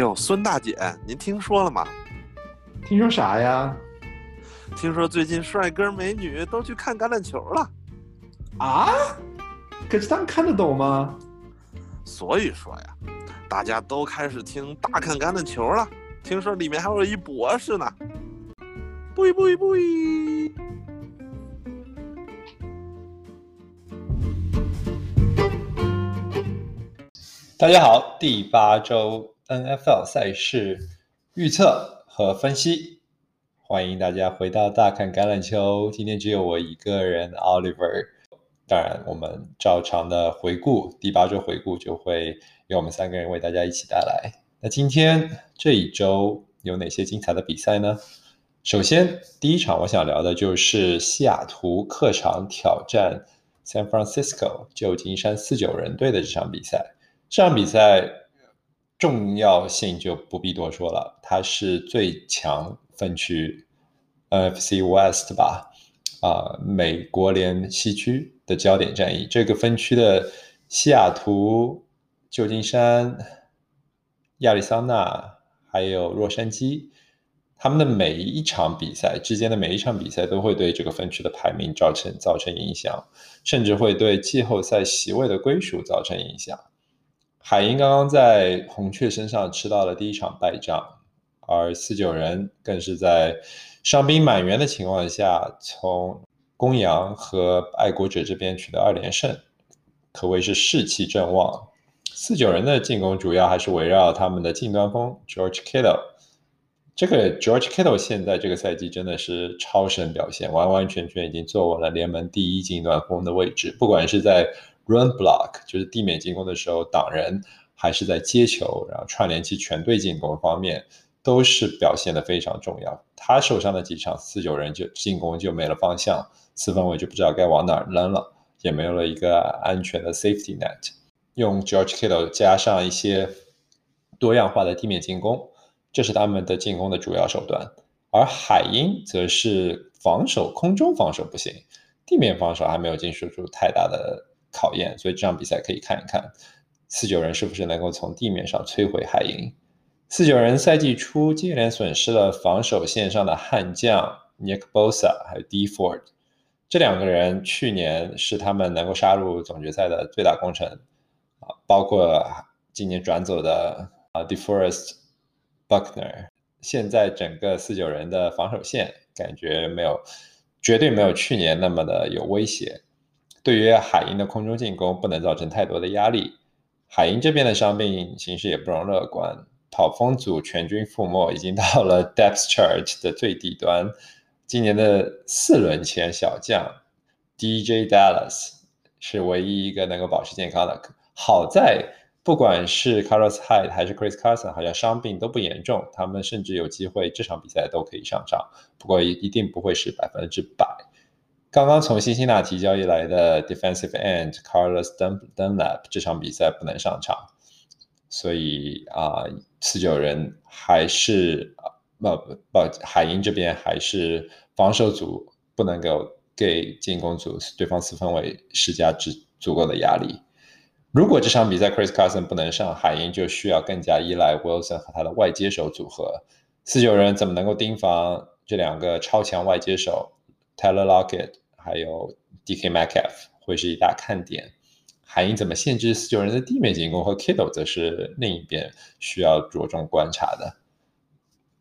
呦，孙大姐，您听说了吗？听说啥呀？听说最近帅哥美女都去看橄榄球了。啊？可是他们看得懂吗？所以说呀，大家都开始听大看橄榄球了。听说里面还有一博士呢。不一不一不一。大家好，第八周 NFL 赛事预测和分析，欢迎大家回到大看橄榄球。今天只有我一个人，Oliver。当然，我们照常的回顾第八周回顾，就会由我们三个人为大家一起带来。那今天这一周有哪些精彩的比赛呢？首先，第一场我想聊的就是西雅图客场挑战 San Francisco 旧金山四九人队的这场比赛。这场比赛重要性就不必多说了，它是最强分区 NFC West 吧，啊，美国联西区的焦点战役。这个分区的西雅图、旧金山、亚利桑那还有洛杉矶，他们的每一场比赛之间的每一场比赛都会对这个分区的排名造成造成影响，甚至会对季后赛席位的归属造成影响。海鹰刚刚在红雀身上吃到了第一场败仗，而四九人更是在伤兵满员的情况下，从公羊和爱国者这边取得二连胜，可谓是士气正旺。四九人的进攻主要还是围绕他们的近端锋 George Kittle。这个 George Kittle 现在这个赛季真的是超神表现，完完全全已经坐稳了联盟第一近端锋的位置，不管是在 Run block 就是地面进攻的时候挡人，还是在接球，然后串联起全队进攻方面，都是表现的非常重要。他受伤的几场，四九人就进攻就没了方向，四分卫就不知道该往哪儿扔了，也没有了一个安全的 safety net。用 George Kittle 加上一些多样化的地面进攻，这是他们的进攻的主要手段。而海鹰则是防守，空中防守不行，地面防守还没有经受住太大的。考验，所以这场比赛可以看一看四九人是不是能够从地面上摧毁海鹰。四九人赛季初接连损失了防守线上的悍将 Nick Bosa 还有 D Ford，这两个人去年是他们能够杀入总决赛的最大功臣啊，包括今年转走的啊 DeForest Buckner。现在整个四九人的防守线感觉没有，绝对没有去年那么的有威胁。对于海鹰的空中进攻不能造成太多的压力，海鹰这边的伤病形势也不容乐观。跑锋组全军覆没，已经到了 depth chart 的最底端。今年的四轮前小将 DJ Dallas 是唯一一个能够保持健康的。好在不管是 Carlos Hyde 还是 Chris Carson，好像伤病都不严重，他们甚至有机会这场比赛都可以上场。不过一定不会是百分之百。刚刚从辛辛那提交易来的 defensive end Carlos Dunlap 这场比赛不能上场，所以啊，四九人还是不不海鹰这边还是防守组不能够给进攻组对方四分卫施加足足够的压力。如果这场比赛 Chris Carson 不能上，海鹰就需要更加依赖 Wilson 和他的外接手组合。四九人怎么能够盯防这两个超强外接手 Taylor Lockett？还有 D.K. Metcalf 会是一大看点。海鹰怎么限制四九人的地面进攻和 Kittle 则是另一边需要着重观察的。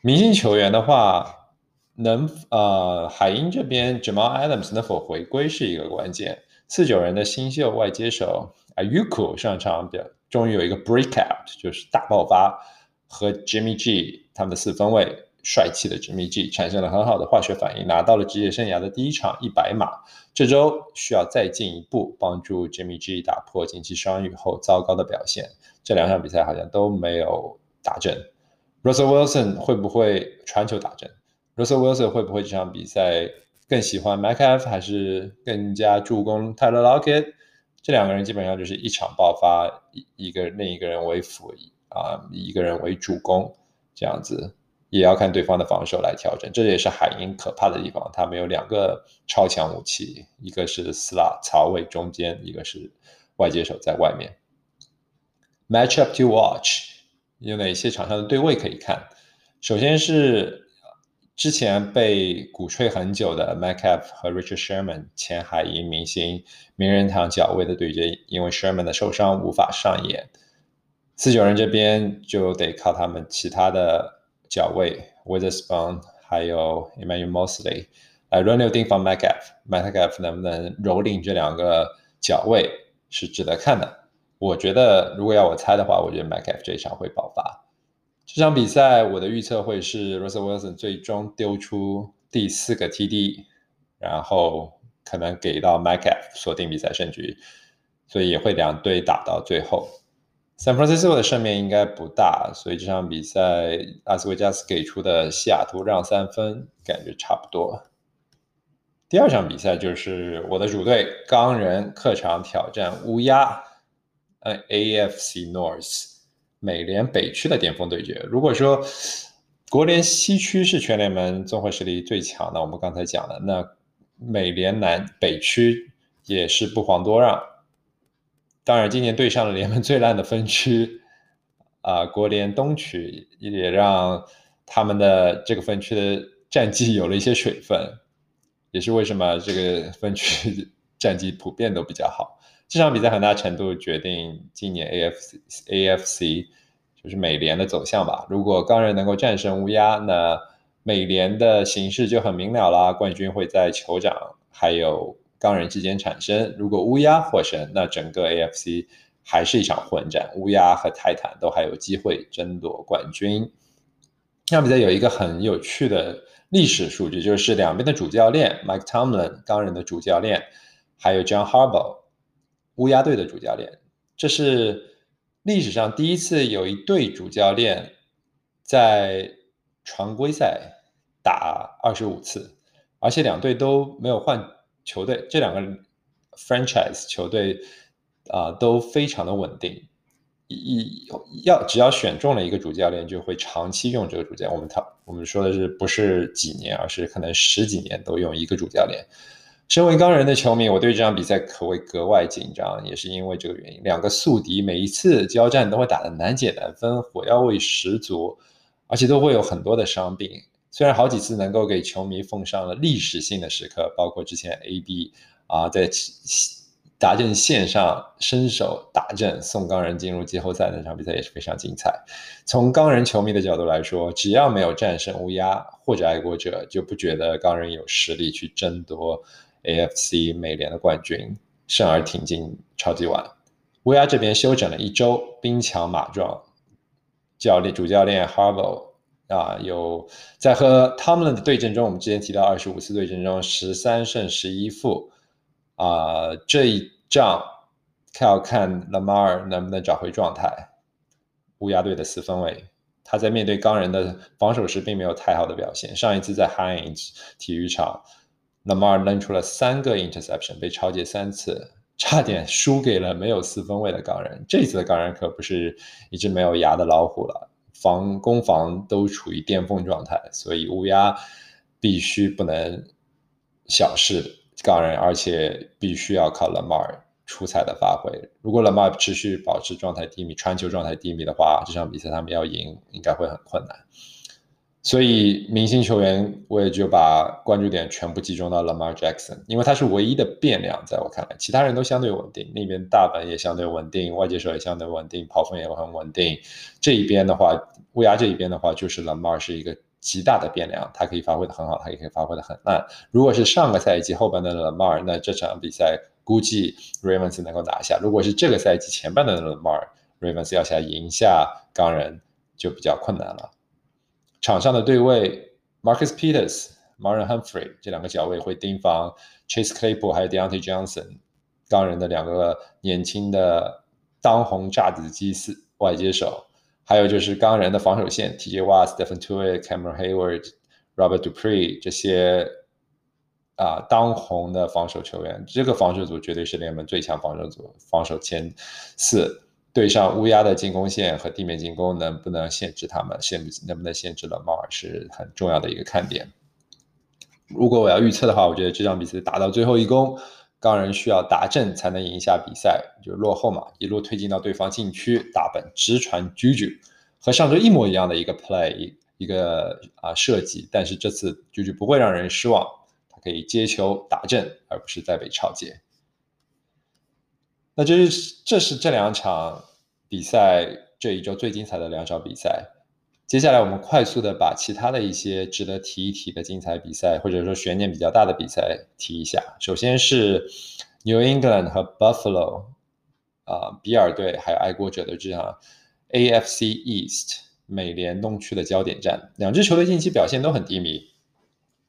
明星球员的话，能呃海鹰这边 Jamal Adams 能否回归是一个关键。四九人的新秀外接手 Ayuku 上场表终于有一个 breakout，就是大爆发，和 Jimmy G 他们的四分卫。帅气的 Jimmy G 产生了很好的化学反应，拿到了职业生涯的第一场一百码。这周需要再进一步帮助 Jimmy G 打破近期伤愈后糟糕的表现。这两场比赛好像都没有打正。Russell Wilson 会不会传球打正？Russell Wilson 会不会这场比赛更喜欢 McAff 还是更加助攻 Tyler Locket？这两个人基本上就是一场爆发，一一个另一个人为辅啊，一个人为主攻这样子。也要看对方的防守来调整，这也是海鹰可怕的地方。他们有两个超强武器，一个是 slot 槽位中间，一个是外接手在外面。Match up to watch，有哪些场上的对位可以看？首先是之前被鼓吹很久的 Metcalf 和 Richard Sherman 前海鹰明星名人堂角位的对决，因为 Sherman 的受伤无法上演，四九人这边就得靠他们其他的角位 Witherspoon 还有 Emmanuel Mosley 来轮流盯防 Metcalf。Metcalf 能不能蹂躏这两个角位是值得看的。我觉得，如果要我猜的话，我觉得 Metcalf 这一场会爆发。这场比赛，我的预测会是 Russell Wilson 最终丢出第四个 TD，然后可能给到 Metcalf 锁定比赛胜局，所以也会两队打到最后。San Francisco 的胜面应该不大，所以这场比赛拉斯维加斯给出的西雅图让三分，感觉差不多。第二场比赛就是我的主队钢人客场挑战乌鸦。呃，AFC North 美联北区的巅峰对决。如果说国联西区是全联盟综合实力最强的，我们刚才讲了，那美联南北区也是不遑多让。当然，今年对上了联盟最烂的分区啊，国联东区也让他们的这个分区的战绩有了一些水分，也是为什么这个分区 战绩普遍都比较好。这场比赛很大程度决定今年 AFC AFC 就是美联的走向吧。如果钢人能够战胜乌鸦，那美联的形势就很明了啦。冠军会在酋长还有钢人之间产生。如果乌鸦获胜，那整个 AFC 还是一场混战，乌鸦和泰坦都还有机会争夺冠军。这场比赛有一个很有趣的历史数据，就是两边的主教练 Mike Tomlin 钢人的主教练，还有 John Harbaugh。乌鸦队的主教练，这是历史上第一次有一队主教练在常规赛打二十五次，而且两队都没有换球队，这两个 franchise 球队啊都非常的稳定。一要只要选中了一个主教练，就会长期用这个主教练。我们他我们说的是不是几年，而是可能十几年都用一个主教练。身为钢人的球迷，我对这场比赛可谓格外紧张，也是因为这个原因。两个宿敌每一次交战都会打得难解难分，火药味十足，而且都会有很多的伤病。虽然好几次能够给球迷奉上了历史性的时刻，包括之前 AB 啊在达阵线上伸手打阵送钢人进入季后赛那场比赛也是非常精彩。从钢人球迷的角度来说，只要没有战胜乌鸦或者爱国者，就不觉得钢人有实力去争夺。AFC 美联的冠军，胜而挺进超级碗。乌鸦这边休整了一周，兵强马壮。教练主教练 Harbaugh 啊，有在和 Tomlin 的对阵中，我们之前提到二十五次对阵中十三胜十一负啊，这一仗要看 Lamar 能不能找回状态。乌鸦队的四分卫，他在面对钢人的防守时并没有太好的表现。上一次在 Heinz 体育场。Lamar 扔出了三个 interception，被超截三次，差点输给了没有四分卫的钢人。这次的钢人可不是一只没有牙的老虎了，防攻防都处于巅峰状态，所以乌鸦必须不能小视港人，而且必须要靠 Lamar 出彩的发挥。如果 Lamar 持续保持状态低迷、传球状态低迷的话，这场比赛他们要赢应该会很困难。所以，明星球员我也就把关注点全部集中到 Lamar Jackson，因为他是唯一的变量，在我看来，其他人都相对稳定。那边大本也相对稳定，外接手也相对稳定，跑锋也很稳定。这一边的话，乌鸦这一边的话，就是 Lamar 是一个极大的变量，他可以发挥的很好，他也可以发挥的很烂。如果是上个赛季后半段的 Lamar，那这场比赛估计 Ravens 能够拿下；如果是这个赛季前半段的 Lamar，Ravens 要想赢下钢人就比较困难了。场上的对位，Marcus Peters、Marlon Humphrey 这两个角位会盯防 Chase Claypool 还有 Deontay Johnson，钢人的两个年轻的当红炸子鸡四外接手，还有就是钢人的防守线，TJ Watt、Stephen t u i t、Cameron Hayward、Robert Dupree 这些啊当红的防守球员，这个防守组绝对是联盟最强防守组，防守前四。对上乌鸦的进攻线和地面进攻能不能限制他们，限能不能限制了猫尔是很重要的一个看点。如果我要预测的话，我觉得这场比赛打到最后一攻，钢人需要打阵才能赢下比赛，就落后嘛，一路推进到对方禁区，打本直传 Juju，和上周一模一样的一个 play 一个啊设计，但是这次就就不会让人失望，他可以接球打阵，而不是再被超接。那这是这是这两场比赛这一周最精彩的两场比赛。接下来我们快速的把其他的一些值得提一提的精彩比赛，或者说悬念比较大的比赛提一下。首先是 New England 和 Buffalo 啊，比尔队还有爱国者的这场 AFC East 美联东区的焦点战。两支球队近期表现都很低迷，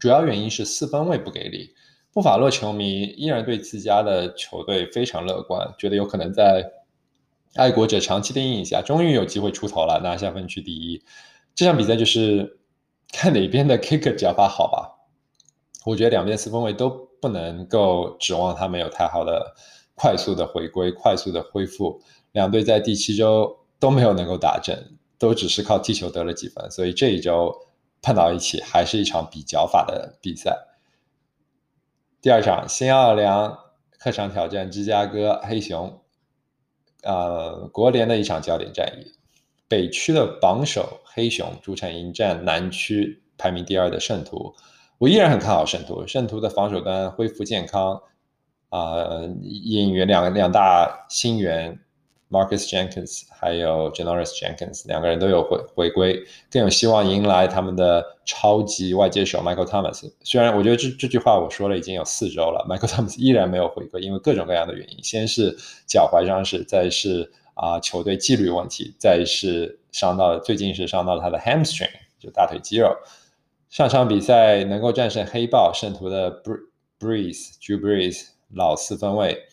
主要原因是四分卫不给力。布法洛球迷依然对自家的球队非常乐观，觉得有可能在爱国者长期的阴影下，终于有机会出头了，拿下分区第一。这场比赛就是看哪边的 kicker 脚法好吧。我觉得两边四分卫都不能够指望他们有太好的快速的回归、快速的恢复。两队在第七周都没有能够打正，都只是靠踢球得了几分，所以这一周碰到一起还是一场比脚法的比赛。第二场，新奥尔良客场挑战芝加哥黑熊，呃，国联的一场焦点战役。北区的榜首黑熊主场迎战南区排名第二的圣徒。我依然很看好圣徒，圣徒的防守端恢复健康，啊，引援两两大新援。Marcus Jenkins 还有 Janoris Jenkins 两个人都有回回归，更有希望迎来他们的超级外接手 Michael Thomas。虽然我觉得这这句话我说了已经有四周了，Michael Thomas 依然没有回归，因为各种各样的原因，先是脚踝伤势，再是啊球队纪律问题，再是伤到最近是伤到了他的 hamstring 就大腿肌肉。上场比赛能够战胜黑豹圣徒的 Breeze Drew Breeze 老四分卫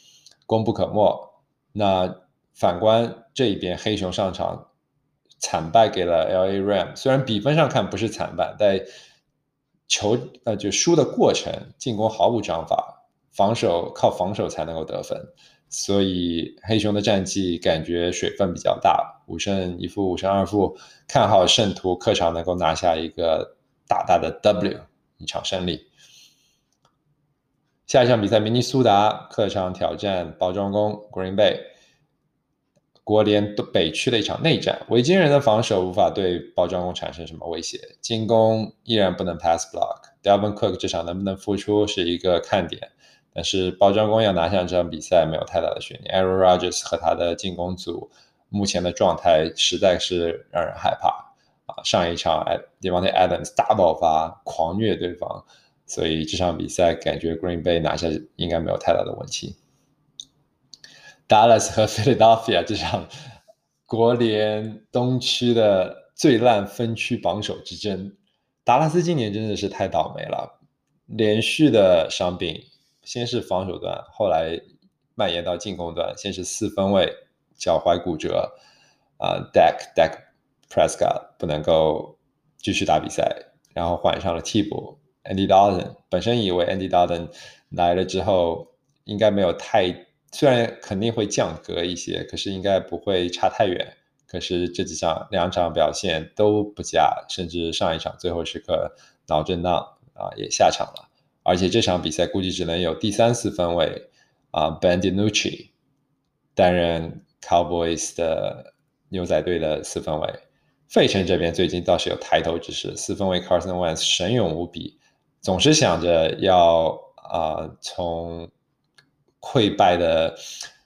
功不可没。那反观这一边，黑熊上场惨败给了 L.A. Ram，虽然比分上看不是惨败，但球呃就输的过程，进攻毫无章法，防守靠防守才能够得分，所以黑熊的战绩感觉水分比较大，五胜一负，五胜二负，看好圣徒客场能够拿下一个大大的 W 一场胜利。下一场比赛，明尼苏达客场挑战包装工 Green Bay。国联北区的一场内战，维京人的防守无法对包装工产生什么威胁，进攻依然不能 pass block。Delvin Cook 这场能不能复出是一个看点，但是包装工要拿下这场比赛没有太大的悬念。Aaron Rodgers 和他的进攻组目前的状态实在是让人害怕啊！上一场 Devontae Adams 大爆发，狂虐对方，所以这场比赛感觉 Green Bay 拿下应该没有太大的问题。Dallas 和 Philadelphia 这场国联东区的最烂分区榜首之争，达拉斯今年真的是太倒霉了，连续的伤病，先是防守端，后来蔓延到进攻端，先是四分卫脚踝骨折，啊，Dak Dak Prescott 不能够继续打比赛，然后换上了替补 Andy Dalton，本身以为 Andy Dalton 来了之后应该没有太。虽然肯定会降格一些，可是应该不会差太远。可是这几场两场表现都不佳，甚至上一场最后时刻脑震荡啊也下场了。而且这场比赛估计只能有第三四分位啊 b e n d i n u c c i 担任 Cowboys 的牛仔队的四分位。费城这边最近倒是有抬头之势，四分位 Carson Wentz 神勇无比，总是想着要啊从。溃败的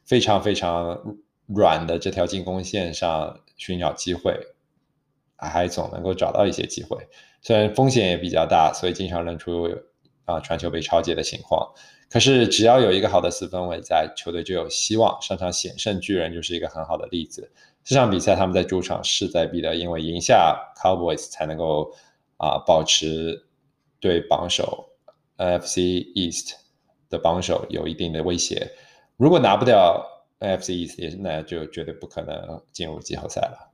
非常非常软的这条进攻线上寻找机会，还总能够找到一些机会。虽然风险也比较大，所以经常扔出啊传球被超截的情况。可是只要有一个好的四分卫在，球队就有希望。上场险胜巨人就是一个很好的例子。这场比赛他们在主场势在必得，因为赢下 Cowboys 才能够啊保持对榜首 NFC East。的帮手有一定的威胁，如果拿不掉 NFC East，那就绝对不可能进入季后赛了。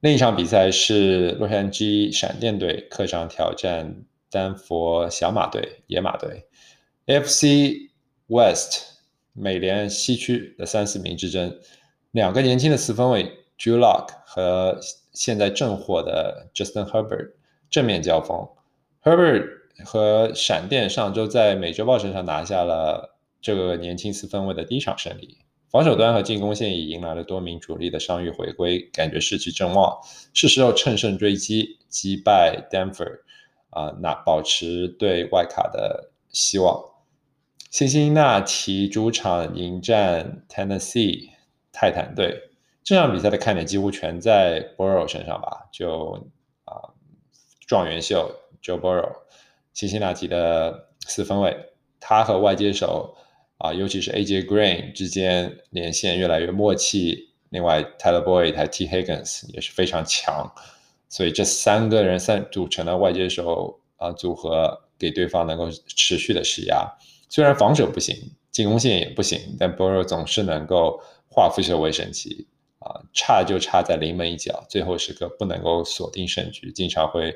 另一场比赛是洛杉矶闪电队客场挑战丹佛小马队野马队，FC West 美联西区的三四名之争，两个年轻的四分卫 Drew Lock 和现在正火的 Justin Herbert 正面交锋，Herbert。和闪电上周在美洲豹身上拿下了这个年轻四分卫的第一场胜利，防守端和进攻线也迎来了多名主力的伤愈回归，感觉士气正旺，是时候乘胜追击，击败 Denver，啊，那保持对外卡的希望。辛辛那提主场迎战 Tennessee 泰坦队，这场比赛的看点几乎全在 Burrow 身上吧？就啊，状元秀 Joe Burrow，辛辛那提的四分卫，他和外接手啊，尤其是 AJ Green 之间连线越来越默契。另外，Tyler Boyd 还 T Higgins 也是非常强，所以这三个人三组成的外接手啊组合，给对方能够持续的施压。虽然防守不行，进攻线也不行，但 Burrow 总是能够化腐朽为神奇啊！差就差在临门一脚，最后时刻不能够锁定胜局，经常会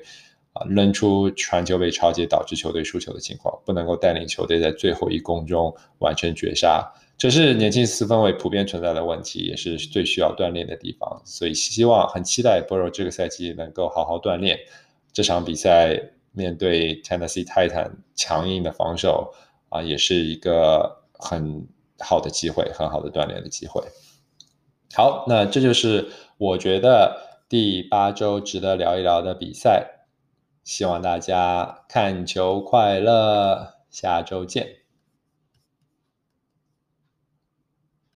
啊扔出传球被超截，导致球队输球的情况，不能够带领球队在最后一攻中完成绝杀，这是年轻四分卫普遍存在的问题，也是最需要锻炼的地方。所以希望很期待博肉这个赛季能够好好锻炼。这场比赛面对 Tennessee Titan 强硬的防守。啊，也是一个很好的机会，很好的锻炼的机会。好，那这就是我觉得第八周值得聊一聊的比赛。希望大家看球快乐，下周见。